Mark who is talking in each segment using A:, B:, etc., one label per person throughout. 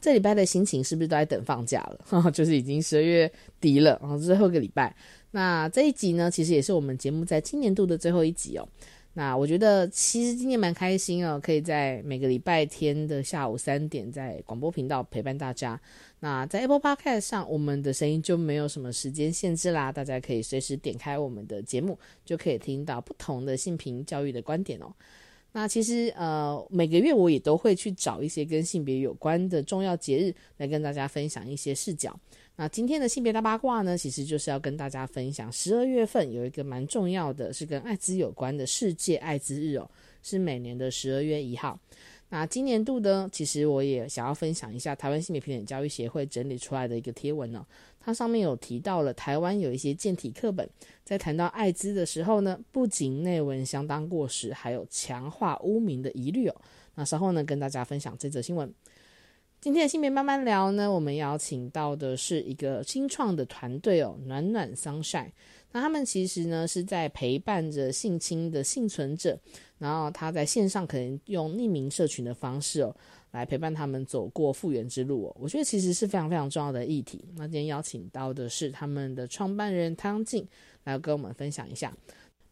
A: 这礼拜的心情是不是都在等放假了？就是已经十二月底了，然后最后一个礼拜。那这一集呢，其实也是我们节目在今年度的最后一集哦。那我觉得其实今天蛮开心哦，可以在每个礼拜天的下午三点在广播频道陪伴大家。那在 Apple Podcast 上，我们的声音就没有什么时间限制啦，大家可以随时点开我们的节目，就可以听到不同的性平教育的观点哦。那其实呃，每个月我也都会去找一些跟性别有关的重要节日来跟大家分享一些视角。那今天的性别大八卦呢，其实就是要跟大家分享，十二月份有一个蛮重要的，是跟艾滋有关的世界艾滋日哦，是每年的十二月一号。那今年度呢，其实我也想要分享一下台湾性别平等教育协会整理出来的一个贴文呢，它上面有提到了台湾有一些健体课本，在谈到艾滋的时候呢，不仅内文相当过时，还有强化污名的疑虑哦。那稍后呢，跟大家分享这则新闻。今天的性别慢慢聊呢，我们邀请到的是一个新创的团队哦，暖暖 sunshine。那他们其实呢是在陪伴着性侵的幸存者，然后他在线上可能用匿名社群的方式哦，来陪伴他们走过复原之路哦。我觉得其实是非常非常重要的议题。那今天邀请到的是他们的创办人汤静来跟我们分享一下。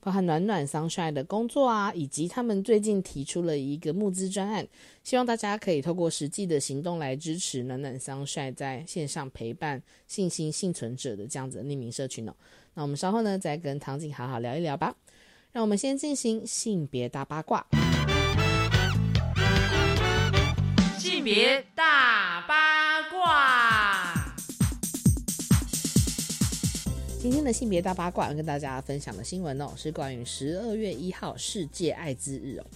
A: 包含暖暖桑帅的工作啊，以及他们最近提出了一个募资专案，希望大家可以透过实际的行动来支持暖暖桑帅在线上陪伴信心幸存者的这样子的匿名社群哦。那我们稍后呢，再跟唐景好好聊一聊吧。让我们先进行性别大八卦。性别大今天的性别大八卦要跟大家分享的新闻哦，是关于十二月一号世界艾滋日哦。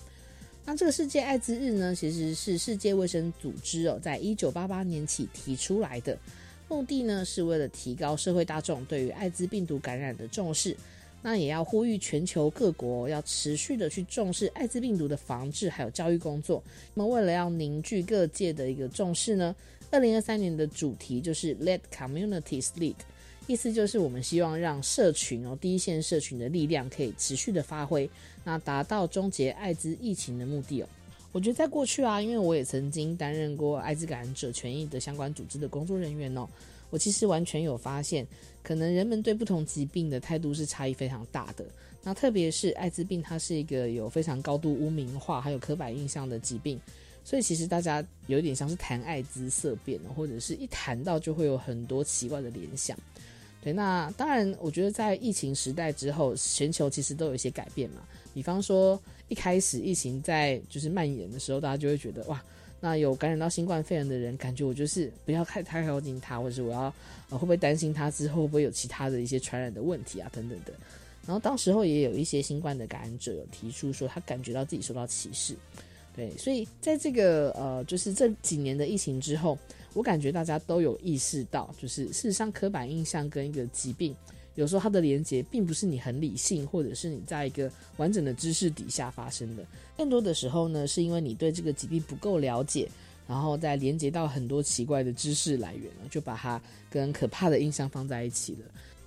A: 那这个世界艾滋日呢，其实是世界卫生组织哦，在一九八八年起提出来的，目的呢是为了提高社会大众对于艾滋病毒感染的重视，那也要呼吁全球各国要持续的去重视艾滋病毒的防治还有教育工作。那么为了要凝聚各界的一个重视呢，二零二三年的主题就是 Let Communities Lead。意思就是，我们希望让社群哦，第一线社群的力量可以持续的发挥，那达到终结艾滋疫情的目的哦。我觉得在过去啊，因为我也曾经担任过艾滋感染者权益的相关组织的工作人员哦，我其实完全有发现，可能人们对不同疾病的态度是差异非常大的。那特别是艾滋病，它是一个有非常高度污名化还有刻板印象的疾病，所以其实大家有点像是谈艾滋色变或者是一谈到就会有很多奇怪的联想。对，那当然，我觉得在疫情时代之后，全球其实都有一些改变嘛。比方说，一开始疫情在就是蔓延的时候，大家就会觉得哇，那有感染到新冠肺炎的人，感觉我就是不要太太靠近他，或者是我要呃会不会担心他之后会不会有其他的一些传染的问题啊等等的。然后当时候也有一些新冠的感染者有提出说，他感觉到自己受到歧视。对，所以在这个呃，就是这几年的疫情之后。我感觉大家都有意识到，就是事实上刻板印象跟一个疾病，有时候它的连接并不是你很理性，或者是你在一个完整的知识底下发生的。更多的时候呢，是因为你对这个疾病不够了解，然后再连接到很多奇怪的知识来源就把它跟可怕的印象放在一起了。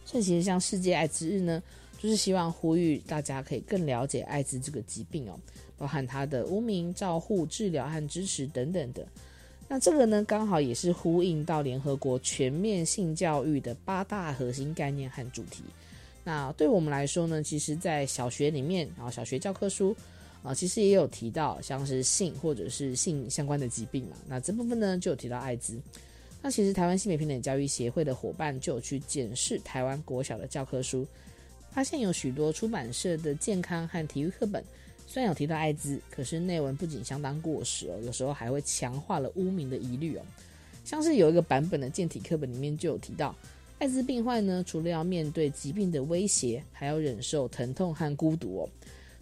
A: 所以其实像世界艾滋日呢，就是希望呼吁大家可以更了解艾滋这个疾病哦，包含它的污名、照护、治疗和支持等等的。那这个呢，刚好也是呼应到联合国全面性教育的八大核心概念和主题。那对我们来说呢，其实，在小学里面，然后小学教科书啊，其实也有提到像是性或者是性相关的疾病嘛。那这部分呢，就有提到艾滋。那其实台湾性别平等教育协会的伙伴就有去检视台湾国小的教科书，发现有许多出版社的健康和体育课本。虽然有提到艾滋，可是内文不仅相当过时哦，有时候还会强化了污名的疑虑哦。像是有一个版本的健体课本里面就有提到，艾滋病患呢，除了要面对疾病的威胁，还要忍受疼痛和孤独哦。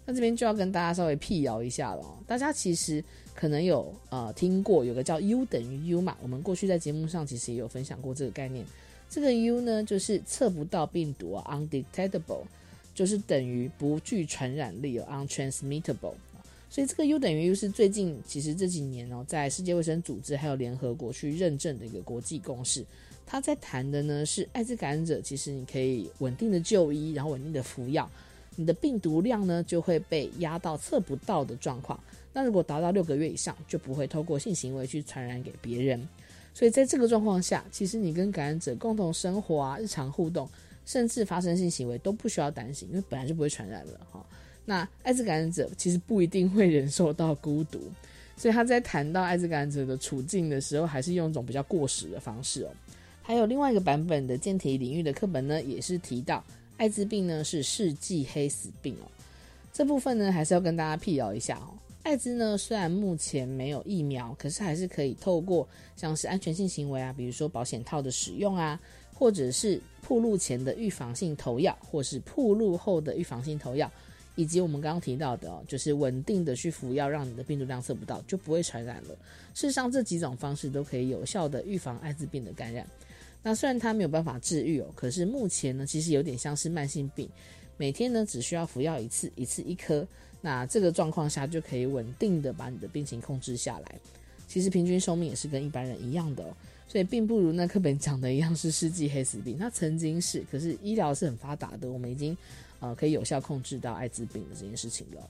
A: 那这边就要跟大家稍微辟谣一下了哦。大家其实可能有呃听过有个叫 U 等于 U 嘛，我们过去在节目上其实也有分享过这个概念。这个 U 呢，就是测不到病毒啊，undetectable，就是等于不具传染力哦，untransmittable。所以这个 U 等于 U 是最近其实这几年哦，在世界卫生组织还有联合国去认证的一个国际共识。他在谈的呢是艾滋感染者，其实你可以稳定的就医，然后稳定的服药，你的病毒量呢就会被压到测不到的状况。那如果达到六个月以上，就不会透过性行为去传染给别人。所以在这个状况下，其实你跟感染者共同生活啊、日常互动，甚至发生性行为都不需要担心，因为本来就不会传染了哈。那艾滋感染者其实不一定会忍受到孤独，所以他在谈到艾滋感染者的处境的时候，还是用一种比较过时的方式哦。还有另外一个版本的健体领域的课本呢，也是提到艾滋病呢是世纪黑死病哦。这部分呢，还是要跟大家辟谣一下哦。艾滋呢，虽然目前没有疫苗，可是还是可以透过像是安全性行为啊，比如说保险套的使用啊，或者是铺路前的预防性投药，或是铺路后的预防性投药。以及我们刚刚提到的，就是稳定的去服药，让你的病毒量测不到，就不会传染了。事实上，这几种方式都可以有效的预防艾滋病的感染。那虽然它没有办法治愈哦，可是目前呢，其实有点像是慢性病，每天呢只需要服药一次，一次一颗。那这个状况下就可以稳定的把你的病情控制下来。其实平均寿命也是跟一般人一样的哦，所以并不如那课本讲的一样是世纪黑死病。它曾经是，可是医疗是很发达的，我们已经。呃，可以有效控制到艾滋病的这件事情了。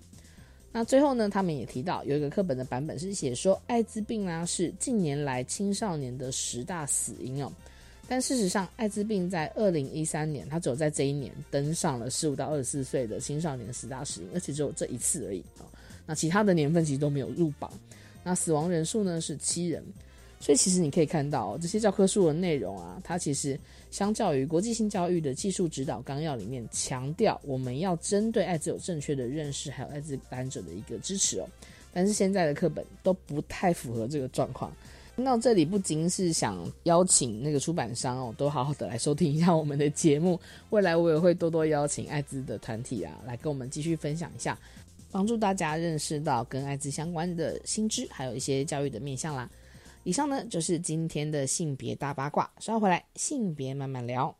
A: 那最后呢，他们也提到有一个课本的版本是写说，艾滋病呢是近年来青少年的十大死因哦。但事实上，艾滋病在二零一三年，它只有在这一年登上了十五到二十四岁的青少年十大死因，而且只有这一次而已啊。那其他的年份其实都没有入榜。那死亡人数呢是七人。所以其实你可以看到这些教科书的内容啊，它其实相较于国际性教育的技术指导纲要里面强调，我们要针对艾滋有正确的认识，还有艾滋感染者的一个支持哦。但是现在的课本都不太符合这个状况。那这里不仅是想邀请那个出版商哦，都好好的来收听一下我们的节目。未来我也会多多邀请艾滋的团体啊，来跟我们继续分享一下，帮助大家认识到跟艾滋相关的新知，还有一些教育的面向啦。以上呢就是今天的性别大八卦，稍回来性别慢慢聊。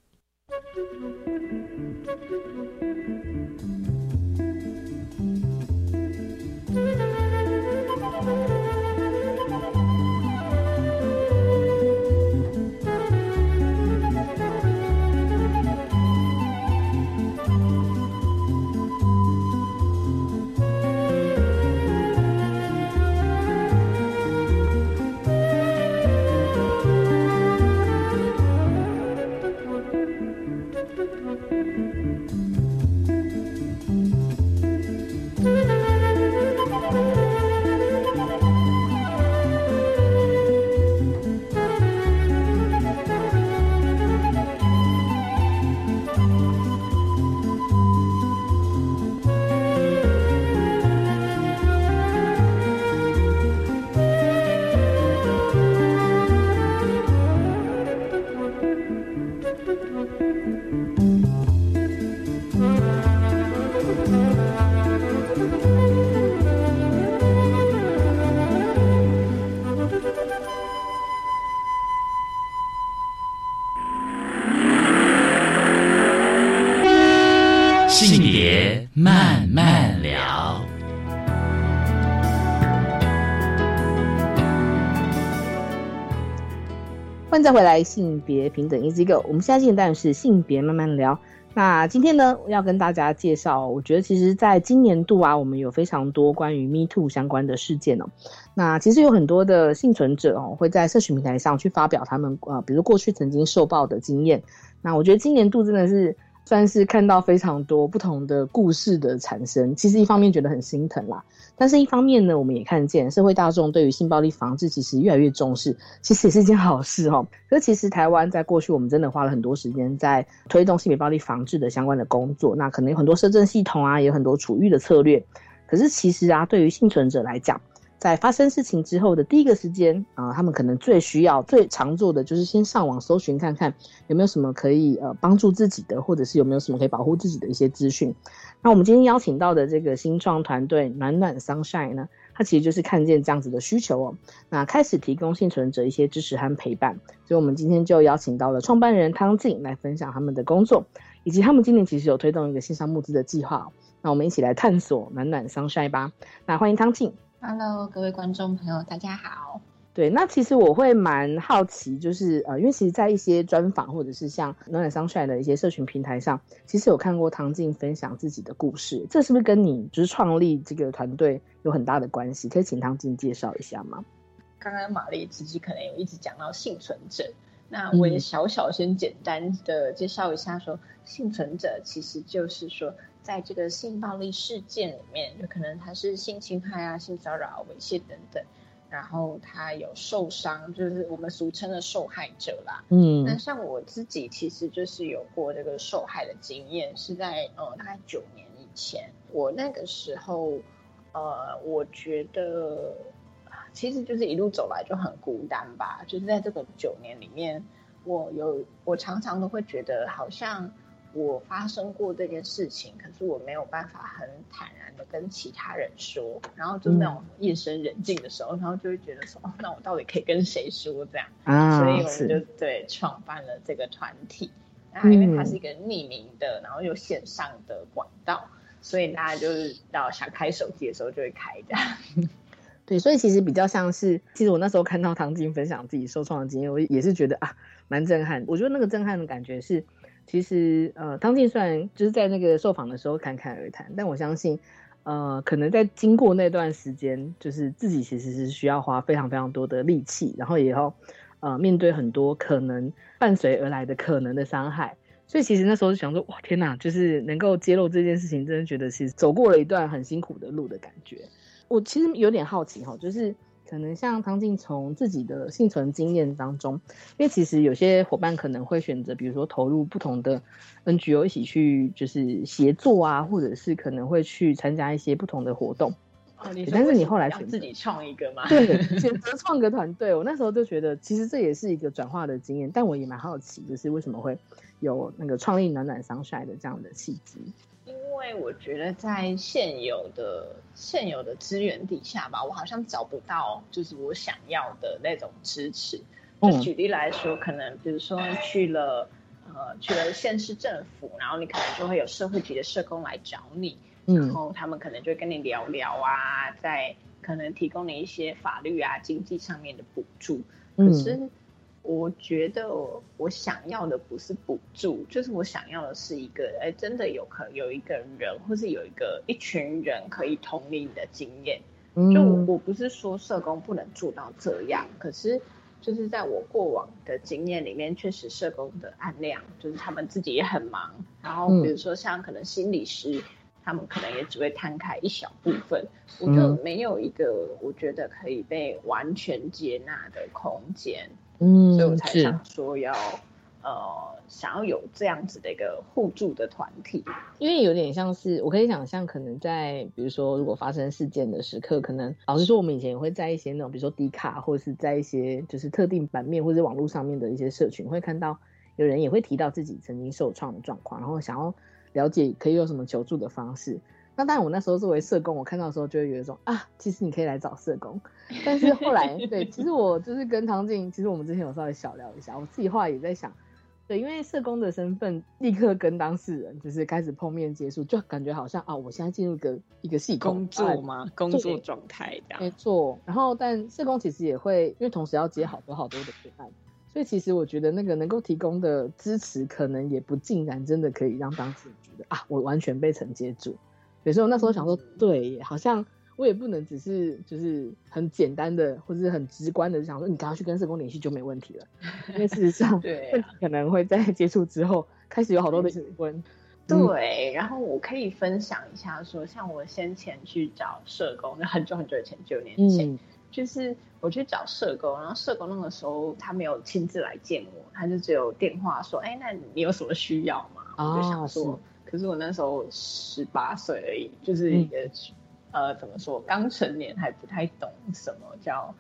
A: 未来，性别平等 Easy Go。我们现在进的当然是性别慢慢聊。那今天呢，要跟大家介绍，我觉得其实在今年度啊，我们有非常多关于 Me Too 相关的事件哦。那其实有很多的幸存者哦，会在社群平台上去发表他们呃，比如过去曾经受暴的经验。那我觉得今年度真的是。算是看到非常多不同的故事的产生，其实一方面觉得很心疼啦，但是一方面呢，我们也看见社会大众对于性暴力防治其实越来越重视，其实也是一件好事哈。可是其实台湾在过去，我们真的花了很多时间在推动性别暴力防治的相关的工作，那可能有很多社政系统啊，也有很多处遇的策略。可是其实啊，对于幸存者来讲，在发生事情之后的第一个时间啊，他们可能最需要、最常做的就是先上网搜寻看看有没有什么可以呃帮助自己的，或者是有没有什么可以保护自己的一些资讯。那我们今天邀请到的这个新创团队暖暖 Sunshine 呢，它其实就是看见这样子的需求哦，那开始提供幸存者一些支持和陪伴。所以，我们今天就邀请到了创办人汤静来分享他们的工作，以及他们今年其实有推动一个线上募资的计划。那我们一起来探索暖暖 Sunshine 吧。那欢迎汤静。
B: Hello，各位观众朋友，大家好。
A: 对，那其实我会蛮好奇，就是呃，因为其实，在一些专访或者是像暖暖商帅的一些社群平台上，其实有看过唐静分享自己的故事，这是不是跟你就是创立这个团队有很大的关系？可以请唐静介绍一下吗？
B: 刚刚玛丽自己可能有一直讲到幸存者，那我也小小先简单的介绍一下，说幸存者其实就是说，在这个性暴力事件里面，就可能他是性侵害啊、性骚扰、猥亵等等。然后他有受伤，就是我们俗称的受害者啦。嗯，那像我自己其实就是有过这个受害的经验，是在呃大概九年以前。我那个时候，呃，我觉得其实就是一路走来就很孤单吧。就是在这个九年里面，我有我常常都会觉得好像。我发生过这件事情，可是我没有办法很坦然的跟其他人说，然后就那种夜深人静的时候，然后就会觉得说，哦，那我到底可以跟谁说这样？啊，所以我们就对创办了这个团体。那因为它是一个匿名的，然后又线上的管道，所以大家就是到想开手机的时候就会开的。
A: 对，所以其实比较像是，其实我那时候看到唐晶分享自己受创的经验，我也是觉得啊，蛮震撼。我觉得那个震撼的感觉是。其实，呃，汤静虽然就是在那个受访的时候侃侃而谈，但我相信，呃，可能在经过那段时间，就是自己其实是需要花非常非常多的力气，然后也要，呃，面对很多可能伴随而来的可能的伤害。所以其实那时候就想说，哇，天哪，就是能够揭露这件事情，真的觉得其实走过了一段很辛苦的路的感觉。我其实有点好奇哈，就是。可能像汤静从自己的幸存经验当中，因为其实有些伙伴可能会选择，比如说投入不同的 NGO 一起去，就是协作啊，或者是可能会去参加一些不同的活动。
B: 哦，但是你后来选自己创一个吗？
A: 对，选择创个团队。我那时候就觉得，其实这也是一个转化的经验，但我也蛮好奇，就是为什么会有那个创立暖暖商帅的这样的契机。
B: 因为我觉得在现有的现有的资源底下吧，我好像找不到就是我想要的那种支持。就举例来说，可能比如说去了呃去了县市政府，然后你可能就会有社会局的社工来找你，然后他们可能就会跟你聊聊啊，在可能提供你一些法律啊经济上面的补助。可是。我觉得我想要的不是补助，就是我想要的是一个，哎，真的有可有一个人，或是有一个一群人可以同理你的经验。就我不是说社工不能做到这样，可是就是在我过往的经验里面，确实社工的案量，就是他们自己也很忙。然后比如说像可能心理师，他们可能也只会摊开一小部分，我就没有一个我觉得可以被完全接纳的空间。嗯，所以我才想说要，呃，想要有这样子的一个互助的团体，
A: 因为有点像是我可以想象，可能在比如说如果发生事件的时刻，可能老实说，我们以前也会在一些那种比如说迪卡，或者是在一些就是特定版面或者网络上面的一些社群，会看到有人也会提到自己曾经受创的状况，然后想要了解可以有什么求助的方式。那当然，我那时候作为社工，我看到的时候就会有一种啊，其实你可以来找社工。但是后来，对，其实我就是跟唐静，其实我们之前有稍微小聊一下，我自己后来也在想，对，因为社工的身份，立刻跟当事人就是开始碰面接触，就感觉好像啊，我现在进入个一个系
B: 统工作吗？工作状态这样。
A: 没错。然后，但社工其实也会，因为同时要接好多好多的个案，所以其实我觉得那个能够提供的支持，可能也不尽然真的可以让当事人觉得啊，我完全被承接住。有时候那时候想说，对，好像我也不能只是就是很简单的或者是很直观的想说，你赶快去跟社工联系就没问题了。因为事实上，
B: 对，
A: 可能会在 接触之后开始有好多的问。
B: 对，然后我可以分享一下，说像我先前去找社工，那很久很久以前，九年前，就是我去找社工，然后社工那个时候他没有亲自来见我，他就只有电话说，哎，那你有什么需要吗？我就想说。可是我那时候十八岁而已，就是一个呃，怎么说，刚成年还不太懂什么叫，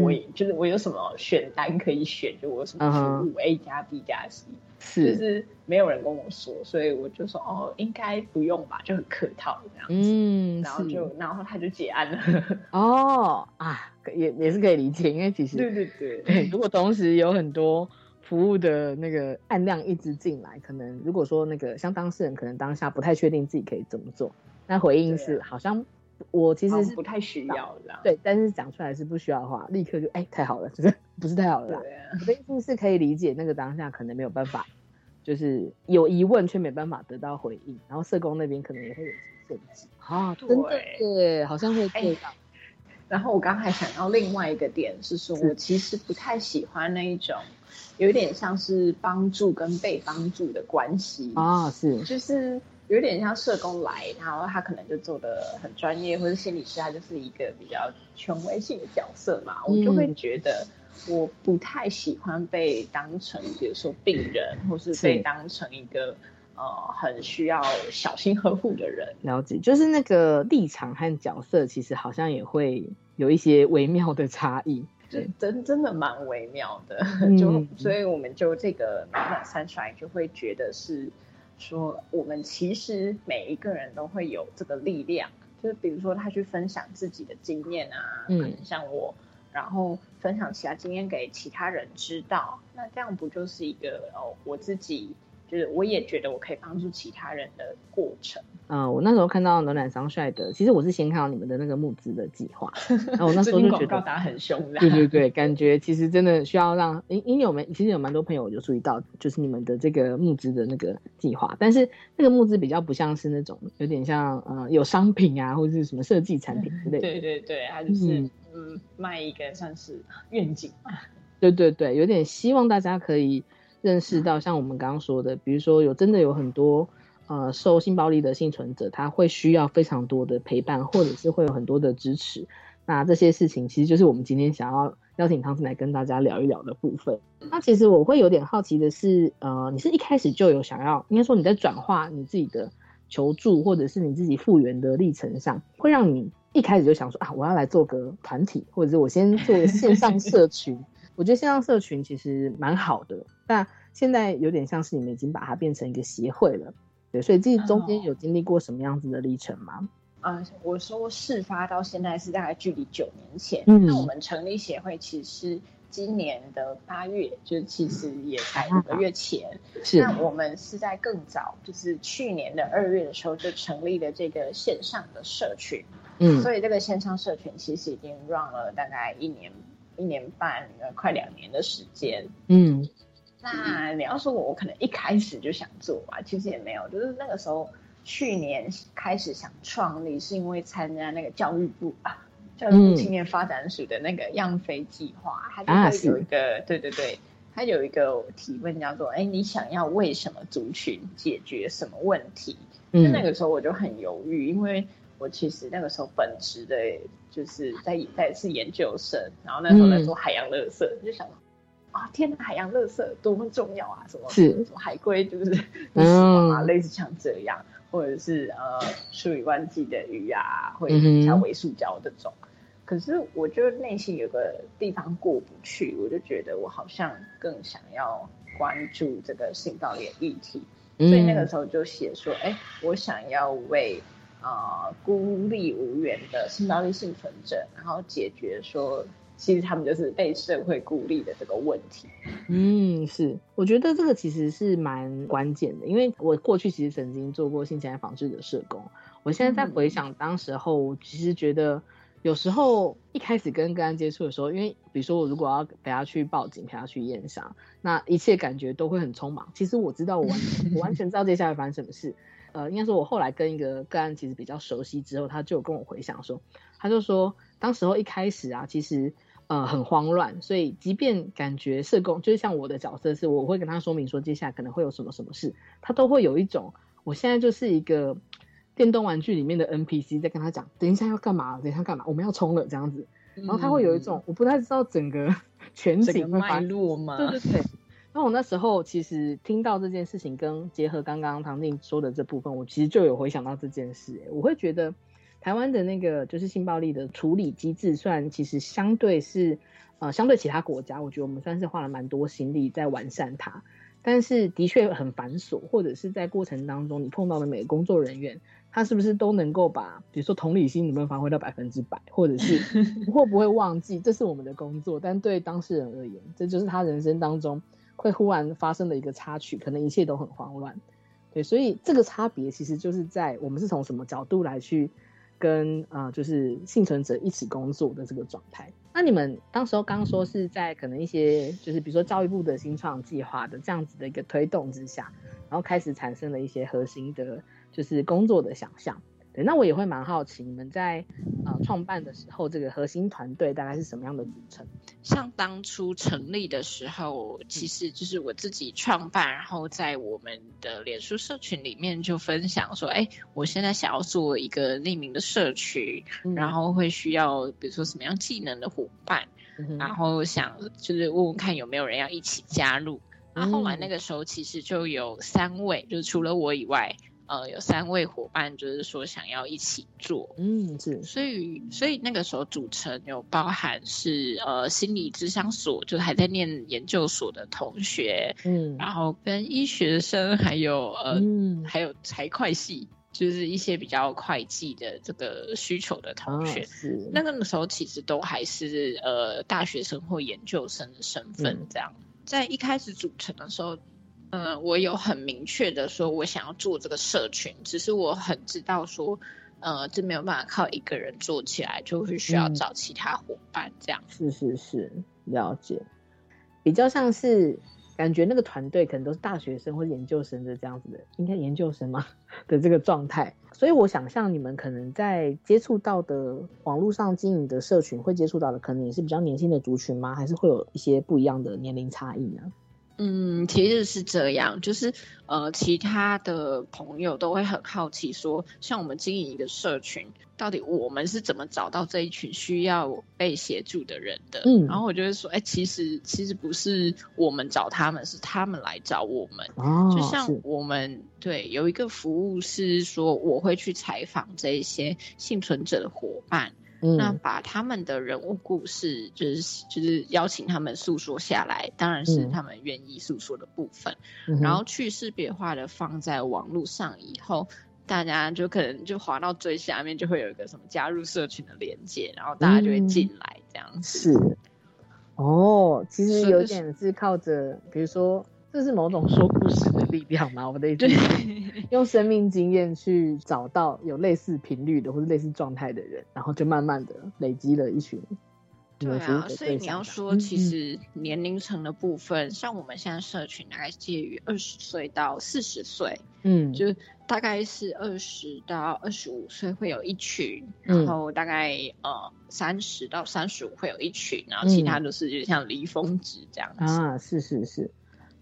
B: 我就是我有什么选单可以选，就我什么服务 A 加 B 加 C，
A: 是，
B: 就是没有人跟我说，所以我就说哦，应该不用吧，就很客套这样子，嗯，然后就然后他就结案了，
A: 哦啊，也也是可以理解，因为其实
B: 对对。对，
A: 如果同时有很多。服务的那个案量一直进来，可能如果说那个像当事人，可能当下不太确定自己可以怎么做，那回应是好像我其实是
B: 不太需要的，
A: 对，但是讲出来是不需要的话，立刻就哎太好了，就是不是太好了，我的意思是可以理解那个当下可能没有办法，就是有疑问却没办法得到回应，然后社工那边可能也会有些限制。啊，真的对，好像会这样。
B: 然后我刚才想到另外一个点是说，我其实不太喜欢那一种。有点像是帮助跟被帮助的关系。
A: 啊，是，
B: 就是有点像社工来，然后他可能就做的很专业，或者心理师他就是一个比较权威性的角色嘛，我就会觉得我不太喜欢被当成，比如说病人，或是。被当成一个呃很需要小心呵护的人。
A: 了解，就是那个立场和角色，其实好像也会有一些微妙的差异。
B: 真真的蛮微妙的，就所以我们就这个暖暖三衰就会觉得是说，我们其实每一个人都会有这个力量，就是比如说他去分享自己的经验啊，可能像我，然后分享其他经验给其他人知道，那这样不就是一个哦，我自己。就是我也觉得我可以帮助其他人的过程。
A: 嗯，我那时候看到暖暖商帅的，其实我是先看到你们的那个募资的计划，然后我那时候就觉得
B: 打很凶。
A: 对对对，感觉其实真的需要让，因因为我们其实有蛮多朋友有注意到，就是你们的这个募资的那个计划，但是那个募资比较不像是那种有点像呃有商品啊或者是什么设计产品之类。
B: 对对对，它就是嗯卖一个算是愿景。
A: 对对对，有点希望大家可以。认识到像我们刚刚说的，比如说有真的有很多呃受性暴力的幸存者，他会需要非常多的陪伴，或者是会有很多的支持。那这些事情其实就是我们今天想要邀请汤子来跟大家聊一聊的部分。那其实我会有点好奇的是，呃，你是一开始就有想要，应该说你在转化你自己的求助，或者是你自己复原的历程上，会让你一开始就想说啊，我要来做个团体，或者是我先做线上社群。我觉得线上社群其实蛮好的，但现在有点像是你们已经把它变成一个协会了，对，所以这中间有经历过什么样子的历程吗？
B: 啊，我说事发到现在是大概距离九年前，那我们成立协会其实今年的八月，就其实也才五个月前，
A: 是。
B: 那我们是在更早，就是去年的二月的时候就成立了这个线上的社群，嗯，所以这个线上社群其实已经 run 了大概一年。一年半，呃，快两年的时间。嗯，那你要说我，我可能一开始就想做啊，其实也没有，就是那个时候去年开始想创立，是因为参加那个教育部啊，教育部青年发展署的那个样飞计划，它就会有一个，对对对，它有一个提问叫做，哎，你想要为什么族群解决什么问题？就那个时候我就很犹豫，因为。我其实那个时候本职的，就是在在是研究生，然后那时候在做海洋垃圾，就想啊，天呐，海洋垃圾多么重要啊！什么什么海龟就是 嗯啊，类似像这样，或者是呃，数以万计的鱼啊，会像微塑胶这种。可是我就内心有个地方过不去，我就觉得我好像更想要关注这个性暴力议题，所以那个时候就写说，哎，我想要为。啊，孤立无援的性暴力幸存者，然后解决说，其实他们就是被社会孤立的这个问题。
A: 嗯，是，我觉得这个其实是蛮关键的，因为我过去其实曾经做过性侵害防治的社工，我现在在回想当时候，其实觉得有时候一开始跟个案接触的时候，因为比如说我如果要陪他去报警，陪他去验伤，那一切感觉都会很匆忙。其实我知道，我完我完全知道接下来发生什么事。呃，应该说，我后来跟一个个案其实比较熟悉之后，他就跟我回想说，他就说，当时候一开始啊，其实呃很慌乱，所以即便感觉社工就是像我的角色是，我会跟他说明说接下来可能会有什么什么事，他都会有一种，我现在就是一个电动玩具里面的 NPC 在跟他讲，等一下要干嘛，等一下干嘛，我们要冲了这样子，然后他会有一种我不太知道整个全景
B: 脉络吗？
A: 对对对。那我那时候其实听到这件事情，跟结合刚刚唐静说的这部分，我其实就有回想到这件事。我会觉得，台湾的那个就是性暴力的处理机制，虽然其实相对是呃相对其他国家，我觉得我们算是花了蛮多心力在完善它，但是的确很繁琐，或者是在过程当中你碰到的每个工作人员，他是不是都能够把比如说同理心能不能发挥到百分之百，或者是 会不会忘记这是我们的工作，但对当事人而言，这就是他人生当中会忽然发生的一个插曲，可能一切都很慌乱。对，所以这个差别其实就是在我们是从什么角度来去跟啊，就是幸存者一起工作的这个状态。那你们当时候刚说是在可能一些就是比如说教育部的新创计划的这样子的一个推动之下，然后开始产生了一些核心的，就是工作的想象。对，那我也会蛮好奇，你们在呃创办的时候，这个核心团队大概是什么样的组成？
B: 像当初成立的时候，其实就是我自己创办，然后在我们的脸书社群里面就分享说，哎，我现在想要做一个匿名的社群，然后会需要比如说什么样技能的伙伴，然后想就是问问看有没有人要一起加入。然后后来那个时候其实就有三位，就是除了我以外。呃，有三位伙伴，就是说想要一起做，
A: 嗯，是，
B: 所以所以那个时候组成有包含是呃心理智商所，就还在念研究所的同学，嗯，然后跟医学生，还有呃，还有财会系，就是一些比较会计的这个需求的同学，
A: 是，
B: 那个时候其实都还是呃大学生或研究生的身份，这样，在一开始组成的时候。嗯，我有很明确的说，我想要做这个社群，只是我很知道说，呃，这没有办法靠一个人做起来，就会需要找其他伙伴这样。
A: 是是是，了解。比较像是感觉那个团队可能都是大学生或者研究生的这样子的，应该研究生吗 的这个状态？所以我想象你们可能在接触到的网络上经营的社群，会接触到的可能也是比较年轻的族群吗？还是会有一些不一样的年龄差异呢？
B: 嗯，其实是这样，就是呃，其他的朋友都会很好奇，说像我们经营一个社群，到底我们是怎么找到这一群需要被协助的人的？嗯，然后我就会说，哎，其实其实不是我们找他们，是他们来找我们。哦，就像我们对有一个服务是说，我会去采访这一些幸存者的伙伴。那把他们的人物故事，就是就是邀请他们诉说下来，当然是他们愿意诉说的部分，然后去识别化的放在网络上以后，大家就可能就滑到最下面，就会有一个什么加入社群的连接，然后大家就会进来这样子。
A: 是，哦，其实有点是靠着，比如说。这是某种说故事的力量吗？我的意思，用生命经验去找到有类似频率的或者类似状态的人，然后就慢慢的累积了一群。
B: 对啊，所以你要说，其实年龄层的部分，像我们现在社群大概介于二十岁到四十岁，嗯，就大概是二十到二十五岁会有一群，然后大概呃三十到三十五会有一群，然后其他都是就像离峰值这样子
A: 啊，是是是。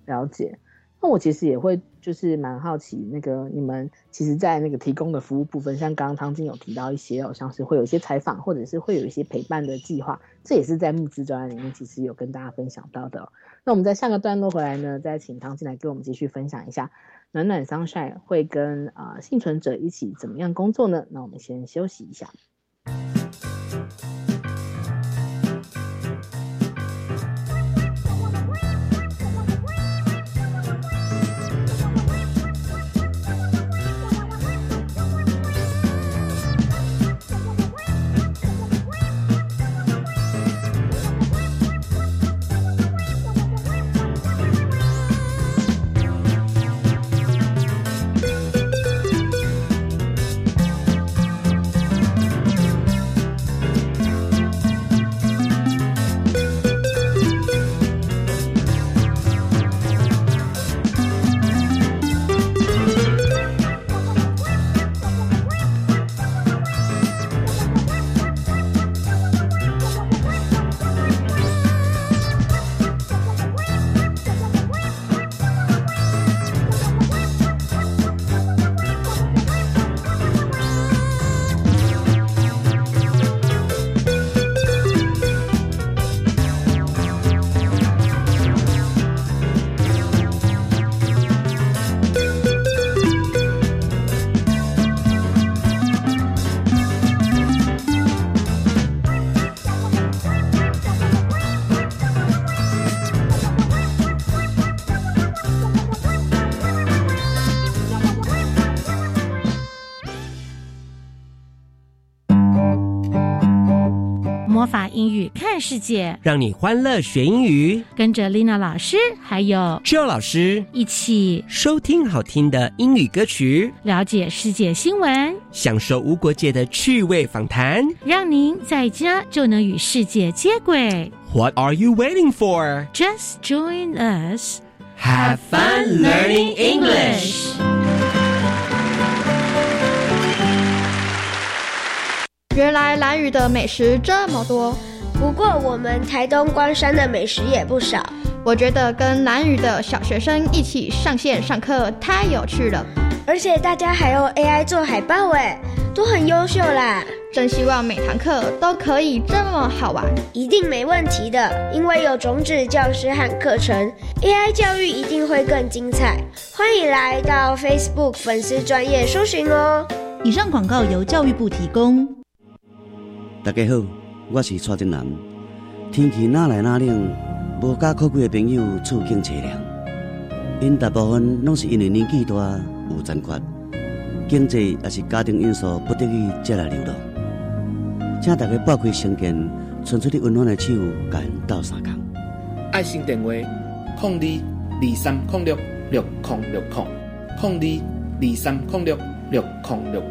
A: 了解，那我其实也会就是蛮好奇，那个你们其实，在那个提供的服务部分，像刚刚汤晶有提到一些，好像是会有一些采访，或者是会有一些陪伴的计划，这也是在募资专案里面其实有跟大家分享到的。那我们在下个段落回来呢，再请汤晶来跟我们继续分享一下暖暖 sunshine 会跟啊幸存者一起怎么样工作呢？那我们先休息一下。
C: 英语看世界，
D: 让你欢乐学英语，
C: 跟着 Lina 老师还有
D: Joe 老师
C: 一起
D: 收听好听的英语歌曲，
C: 了解世界新闻，
D: 享受无国界的趣味访谈，
C: 让您在家就能与世界接轨。
D: What are you waiting for?
C: Just join us.
D: Have fun learning English.
E: 原来蓝屿的美食这么多，
F: 不过我们台东关山的美食也不少。
E: 我觉得跟南屿的小学生一起上线上课太有趣了，
F: 而且大家还用 AI 做海报，哎，都很优秀啦！
E: 真希望每堂课都可以这么好玩，
F: 一定没问题的，因为有种子教师和课程，AI 教育一定会更精彩。欢迎来到 Facebook 粉丝专业搜寻哦。
G: 以上广告由教育部提供。
H: 大家好，我是蔡振南。天气哪来哪冷，无家可归的朋友处境凄凉。因大部分拢是因为年纪大有残缺，经济也是家庭因素不得已才来流浪。请大家拨开心间，伸出你温暖的手，甲因斗相共。
I: 爱心电话：零二二三零六六零六零零二二三零六六零六零。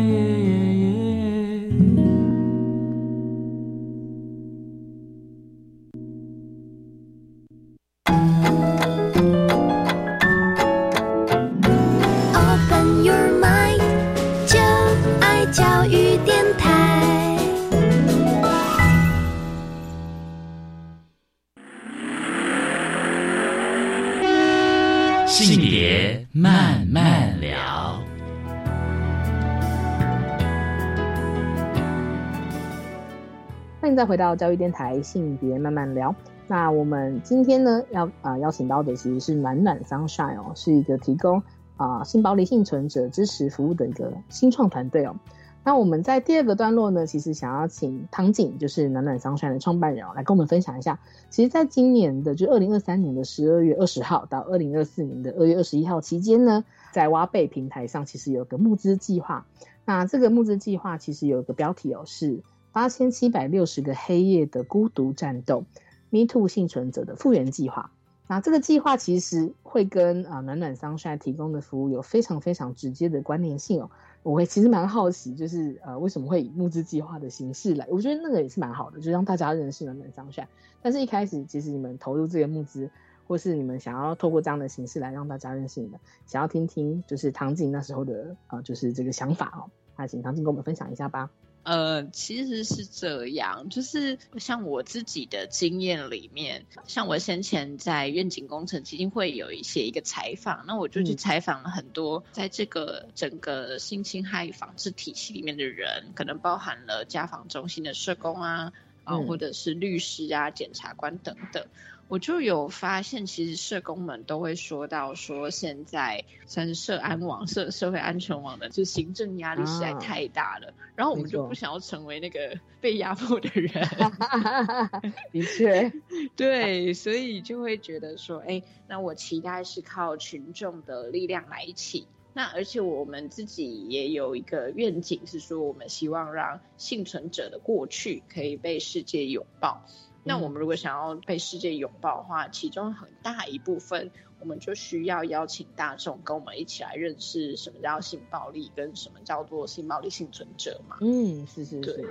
A: 迎再回到教育电台，性别慢慢聊。那我们今天呢，要啊、邀请到的其实是暖暖 Sunshine 哦，是一个提供啊、性暴力幸存者支持服务的一个新创团队哦。那我们在第二个段落呢，其实想要请汤景，就是暖暖 Sunshine 的创办人哦，来跟我们分享一下。其实，在今年的就二零二三年的十二月二十号到二零二四年的二月二十一号期间呢，在挖贝平台上，其实有个募资计划。那这个募资计划其实有个标题哦，是八千七百六十个黑夜的孤独战斗，Me Too 幸存者的复原计划。那这个计划其实会跟啊、暖暖 Sunshine 提供的服务有非常非常直接的关联性哦。我会其实蛮好奇，就是呃为什么会以募资计划的形式来？我觉得那个也是蛮好的，就让大家认识暖暖 Sunshine。但是一开始其实你们投入这个募资，或是你们想要透过这样的形式来让大家认识你们，想要听听就是唐静那时候的啊、呃、就是这个想法哦。那请唐静跟我们分享一下吧。
B: 呃，其实是这样，就是像我自己的经验里面，像我先前在愿景工程基金会有一些一个采访，那我就去采访了很多在这个整个性侵害防治体系里面的人，可能包含了家访中心的社工啊，啊、
A: 嗯
B: 或者是律师啊、检察官等等。我就有发现，其实社工们都会说到说，现在算是社安网、社社会安全网的，就行政压力实在
A: 啊
B: 太大了，然后我们就不想要成为那个被压迫的人。
A: 的确，
B: 对，所以就会觉得说，哎，那我期待是靠群众的力量来一起。那而且我们自己也有一个愿景，是说我们希望让幸存者的过去可以被世界拥抱。那我们如果想要被世界拥抱的话，其中很大一部分，我们就需要邀请大众跟我们一起来认识什么叫性暴力，跟什么叫做性暴力幸存者嘛。
A: 嗯，是是是。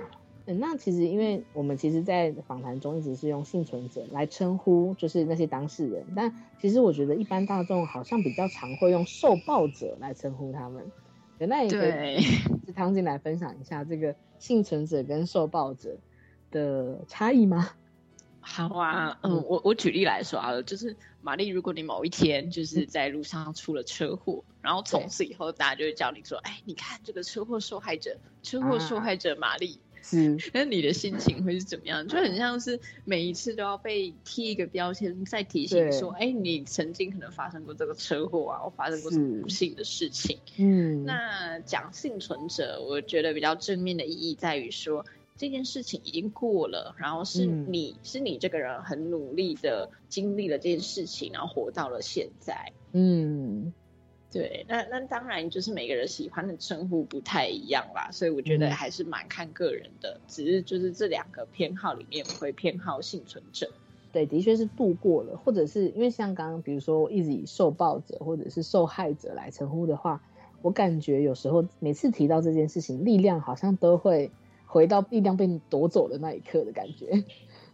A: 嗯，那其实因为我们其实，在访谈中一直是用幸存者来称呼，就是那些当事人。但其实我觉得一般大众好像比较常会用受暴者来称呼他们。对，那也可以是汤进来分享一下这个幸存者跟受暴者的差异吗？
B: 好啊，嗯，我我举例来说啊，就是玛丽，如果你某一天就是在路上出了车祸，然后从此以后大家就会叫你说，哎，你看这个车祸受害者，车祸受害者玛丽。
A: 是，
B: 那你的心情会是怎么样？就很像是每一次都要被贴一个标签，再提醒说，哎，你曾经可能发生过这个车祸啊，或发生过什么不幸的事情。
A: 嗯，
B: 那讲幸存者，我觉得比较正面的意义在于说，这件事情已经过了，然后是你是你这个人很努力的经历了这件事情，然后活到了现在。
A: 嗯。
B: 对，那那当然就是每个人喜欢的称呼不太一样啦，所以我觉得还是蛮看个人的。只是就是这两个偏好里面，我会偏好幸存者。
A: 对，的确是度过了，或者是因为像刚刚比如说我一直以受暴者或者是受害者来称呼的话，我感觉有时候每次提到这件事情，力量好像都会回到力量被你夺走的那一刻的感觉。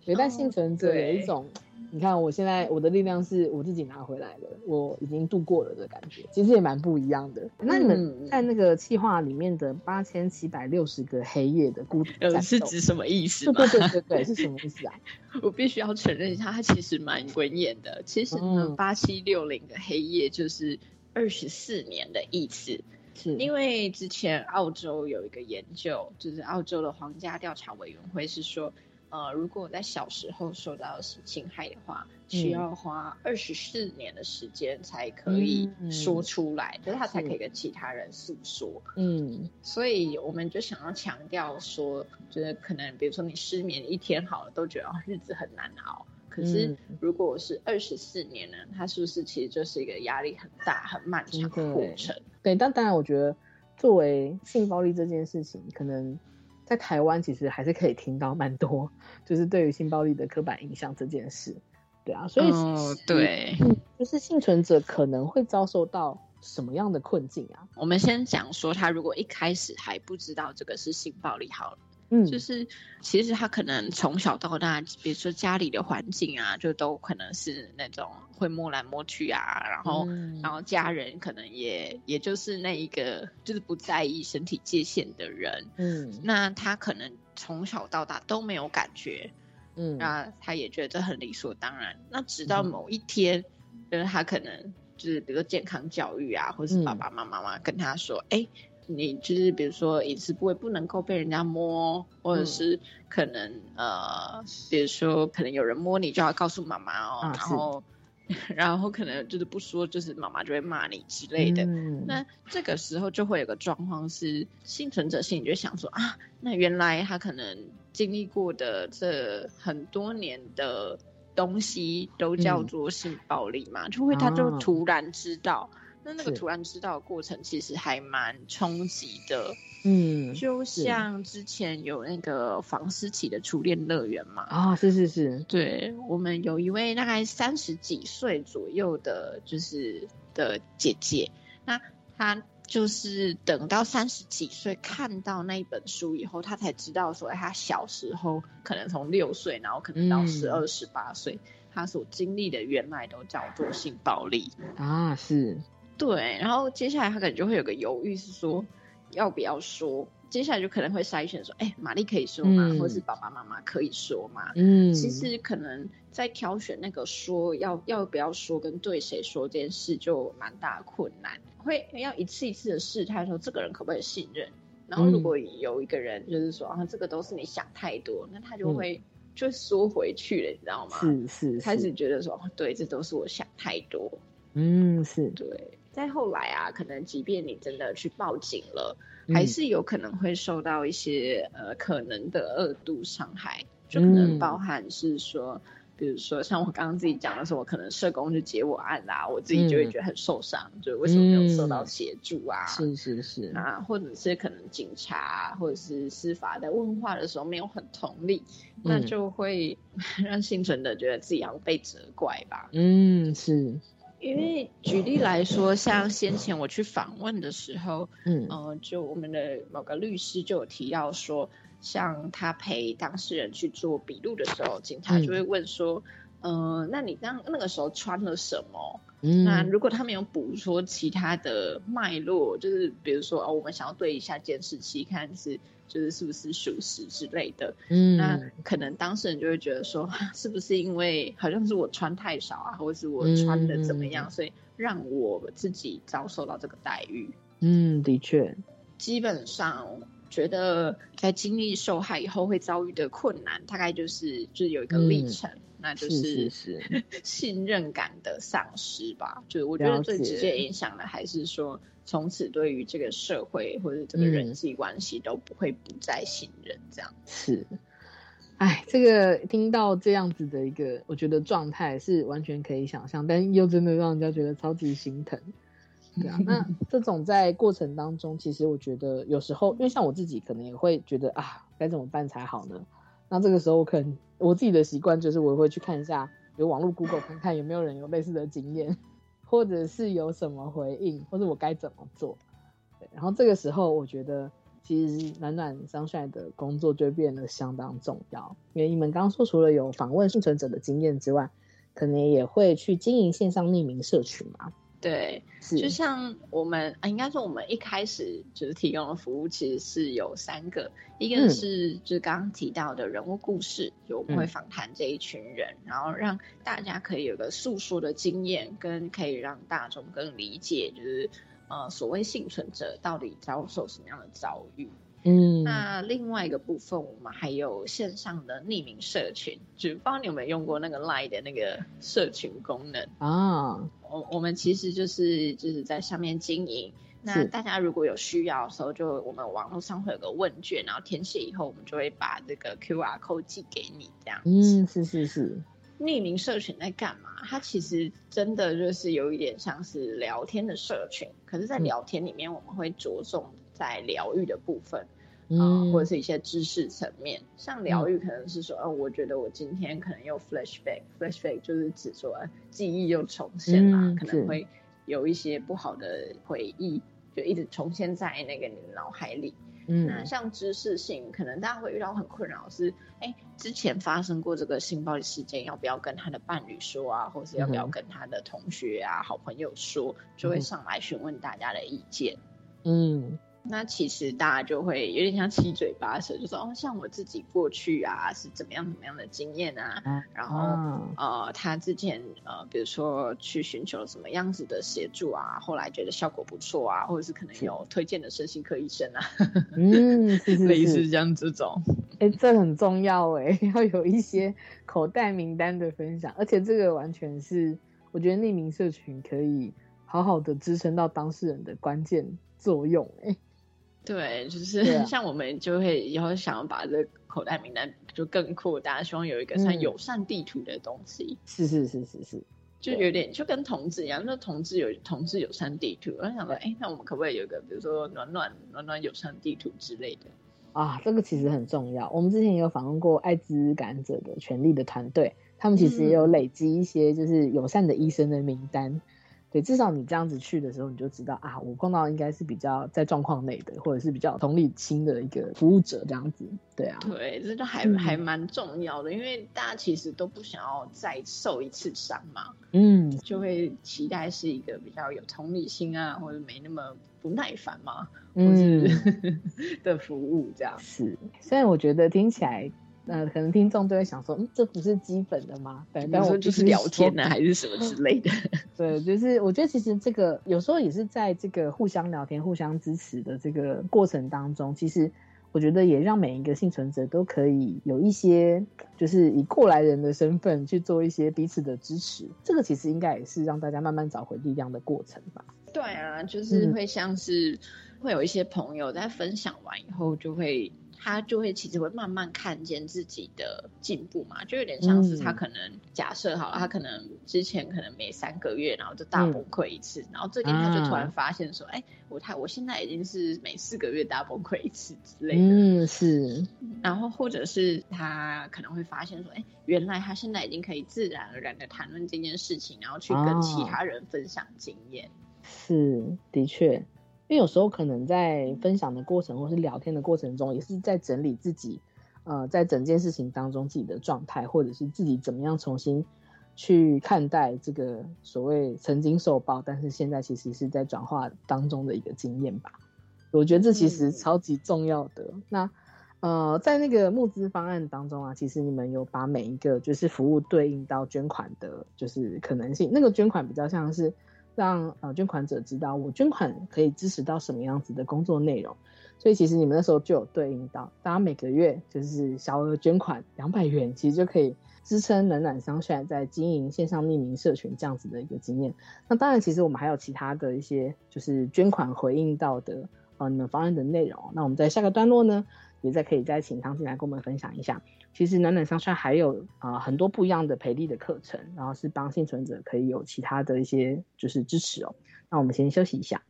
A: 对，但幸存者有一种。你看，我现在我的力量是我自己拿回来的，我已经度过了的感觉，其实也蛮不一样的。那你们在那个计划里面的八千七百六十个黑夜的孤独战
B: 是指什么意思？
A: 对对对对，是什么意思啊？
B: 我必须要承认一下，它其实蛮文言的。其实呢，八七六零的黑夜就是二十四年的意思。
A: 是
B: 因为之前澳洲有一个研究，就是澳洲的皇家调查委员会是说。呃，如果在小时候受到性侵害的话，需要花二十四年的时间才可以说出来，就是他才可以跟其他人诉说。
A: 嗯，
B: 所以我们就想要强调说，就是可能比如说你失眠一天好了，都觉得日子很难熬。可是如果是二十四年呢，它是不是其实就是一个压力很大、很漫长的过程？
A: 对，但当然，我觉得作为性暴力这件事情，可能。在台湾其实还是可以听到蛮多，就是对于性暴力的刻板印象这件事，对啊，所以哦
B: 对，
A: 就是幸存者可能会遭受到什么样的困境啊？
B: 我们先讲说，他如果一开始还不知道这个是性暴力好了。
A: 嗯，
B: 就是其实他可能从小到大，比如说家里的环境啊，就都可能是那种会摸来摸去啊，然后然后家人可能也也就是那一个就是不在意身体界限的人，
A: 嗯，
B: 那他可能从小到大都没有感觉，
A: 嗯，
B: 那他也觉得很理所当然。那直到某一天，就是他可能就是比如说健康教育啊，或是爸爸妈妈妈跟他说，哎。你就是比如说隐私部位不能够被人家摸，或者是可能呃，比如说可能有人摸你就要告诉妈妈哦，然后 然后可能就是不说，就是妈妈就会骂你之类的。那这个时候就会有个状况是，幸存者心里就想说啊，那原来他可能经历过的这很多年的东西都叫做性暴力嘛，就会他就突然知道。那那个突然知道的过程，其实还蛮冲击的。
A: 嗯，
B: 就像之前有那个房思琪的初恋乐园嘛。
A: 啊，是是是，
B: 对我们有一位大概三十几岁左右的，就是的姐姐，那她就是等到三十几岁看到那一本书以后，她才知道说，哎，她小时候可能从六岁，然后可能到十二、十八岁，她所经历的原来都叫做性暴力
A: 啊，是。
B: 对，然后接下来他可能就会有个犹豫，是说要不要说。接下来就可能会筛选说，哎，玛丽可以说吗？或者是爸爸妈妈可以说吗？
A: 嗯，
B: 其实可能在挑选那个说要要不要说跟对谁说这件事，就蛮大困难。会要一次一次的试探说，这个人可不可以信任？然后如果有一个人就是说啊，这个都是你想太多，那他就会就缩回去了，你知道吗？
A: 是是，
B: 开始觉得说，对，这都是我想太多。
A: 嗯，是
B: 对。再后来啊，可能即便你真的去报警了，还是有可能会受到一些呃可能的恶度伤害，就可能包含是说，比如说像我刚刚自己讲的时候，我可能社工去接我案啦，我自己就会觉得很受伤，就为什么没有受到协助啊？
A: 是是是
B: 啊，或者是可能警察或者是司法在问话的时候没有很同理，那就会 让幸存的觉得自己要被责怪吧？
A: 嗯，是。
B: 因为举例来说，像先前我去访问的时候，
A: 嗯，
B: 呃，就我们的某个律师就有提到说，像他陪当事人去做笔录的时候，警察就会问说，呃，那你当那个时候穿了什么？嗯。那如果他没有补说其他的脉络，就是比如说哦，我们想要对一下监视器，看是就是是不是属实之类的，
A: 嗯，
B: 那可能当事人就会觉得说，是不是因为好像是我穿太少啊，或者是我穿的怎么样，所以让我自己遭受到这个待遇？
A: 嗯，的确，
B: 基本上觉得在经历受害以后会遭遇的困难，大概就是就是有一个历程，那就是
A: 是
B: 信任感的丧失吧。就是我觉得最直接影响的还是说，从此对于这个社会或者这个人际关系都不会不再信任，这样
A: 是。哎，这个听到这样子的一个，我觉得状态是完全可以想象，但又真的让人家觉得超级心疼。对啊，那 这种在过程当中，其实我觉得有时候，因为像我自己可能也会觉得啊，该怎么办才好呢？那这个时候，我可能我自己的习惯就是，我会去看一下，比如网络 Google 看看有没有人有类似的经验，或者是有什么回应，或者我该怎么做。对，然后这个时候，我觉得其实暖暖张帅的工作就变得相当重要，因为你们刚刚说，除了有访问幸存者的经验之外，可能也会去经营线上匿名社群嘛。
B: 对，就像我们啊，应该说我们一开始就是提供的服务，其实是有三个，一个是就是刚刚提到的人物故事，就我们会访谈这一群人，然后让大家可以有个诉说的经验，跟可以让大众更理解，就是呃所谓幸存者到底遭受什么样的遭遇。
A: 嗯，
B: 那另外一个部分，我们还有线上的匿名社群，就不知道你有没有用过那个 Line 的那个社群功能
A: 啊？
B: 我我们其实就是就是在上面经营。那大家如果有需要的时候，就我们网络上会有个问卷，然后填写以后，我们就会把这个 QR code 寄给你，这样。
A: 嗯，是是是。
B: 匿名社群在干嘛？它其实真的就是有一点像是聊天的社群，可是，在聊天里面，我们会着重在疗愈的部分。啊，或者是一些知识层面，像疗愈可能是说，哦，我觉得我今天可能又 flashback，flashback 就是指说记忆又重现了，可能会有一些不好的回忆，就一直重现在那个你的脑海里。
A: 嗯，
B: 那像知识性，可能大家会遇到很困扰是，哎，之前发生过这个性暴力事件，要不要跟他的伴侣说啊，或是要不要跟他的同学啊、好朋友说，就会上来询问大家的意见。
A: 嗯。
B: 那其实大家就会有点像七嘴八舌，就说哦，像我自己过去啊是怎么样怎么样的经验啊，然后呃，他之前呃，比如说去寻求什么样子的协助啊，后来觉得效果不错啊，或者是可能有推荐的身心科医生啊，
A: 嗯，
B: 类似这样这种，
A: 哎，这很重要哎，要有一些口袋名单的分享，而且这个完全是我觉得匿名社群可以好好的支撑到当事人的关键作用哎。
B: 对，就是 像我们就会以后想要把这口袋名单就更扩大，希望有一个像友善地图的东西。
A: 是是是是是，
B: 就有点就跟同志一样，那同志有同志友善地图，我想说，哎，那我们可不可以有一个，比如说暖暖暖暖友善地图之类的？
A: 啊，这个其实很重要。我们之前也有访问过艾滋感染者的权利的团队，他们其实也有累积一些就是友善的医生的名单。对，至少你这样子去的时候，你就知道啊，我碰到应该是比较在状况内的，或者是比较同理心的一个服务者这样子。对啊，
B: 对，这就还还蛮重要的，因为大家其实都不想要再受一次伤嘛，
A: 嗯，
B: 就会期待是一个比较有同理心啊，或者没那么不耐烦嘛，
A: 嗯
B: 的服务这样。
A: 是，虽然我觉得听起来。那可能听众都会想说，嗯，这不是基本的吗？对，但我
B: 就是聊天呢，还是什么之类的。
A: 对，就是我觉得其实这个有时候也是在这个互相聊天、互相支持的这个过程当中，其实我觉得也让每一个幸存者都可以有一些，就是以过来人的身份去做一些彼此的支持。这个其实应该也是让大家慢慢找回力量的过程吧。
B: 对啊，就是会像是会有一些朋友在分享完以后就会。他就会其实会慢慢看见自己的进步嘛，就有点像是他可能假设好了，他可能之前可能每三个月然后就大崩溃一次，然后最近他就突然发现说，哎，我他我现在已经是每四个月大崩溃一次之类的，
A: 嗯是，
B: 然后或者是他可能会发现说，哎，原来他现在已经可以自然而然的谈论这件事情，然后去跟其他人分享经验，
A: 是的确。因为有时候可能在分享的过程，或是聊天的过程中，也是在整理自己，呃，在整件事情当中自己的状态，或者是自己怎么样重新去看待这个所谓曾经受暴，但是现在其实是在转化当中的一个经验吧。我觉得这其实超级重要的。那呃，在那个募资方案当中啊，其实你们有把每一个就是服务对应到捐款的，就是可能性。那个捐款比较像是。让呃捐款者知道我捐款可以支持到什么样子的工作内容。所以其实你们那时候就有对应到，大家每个月就是小额捐款两百元，其实就可以支撑暖暖商帅在经营线上匿名社群这样子的一个经验。那当然，其实我们还有其他的一些就是捐款回应到的呃你们方案的内容。那我们在下个段落呢，也再可以再请汤进来跟我们分享一下。其实暖暖商圈还有啊很多不一样的培力的课程，然后是帮幸存者可以有其他的一些就是支持哦。那我们先休息一下。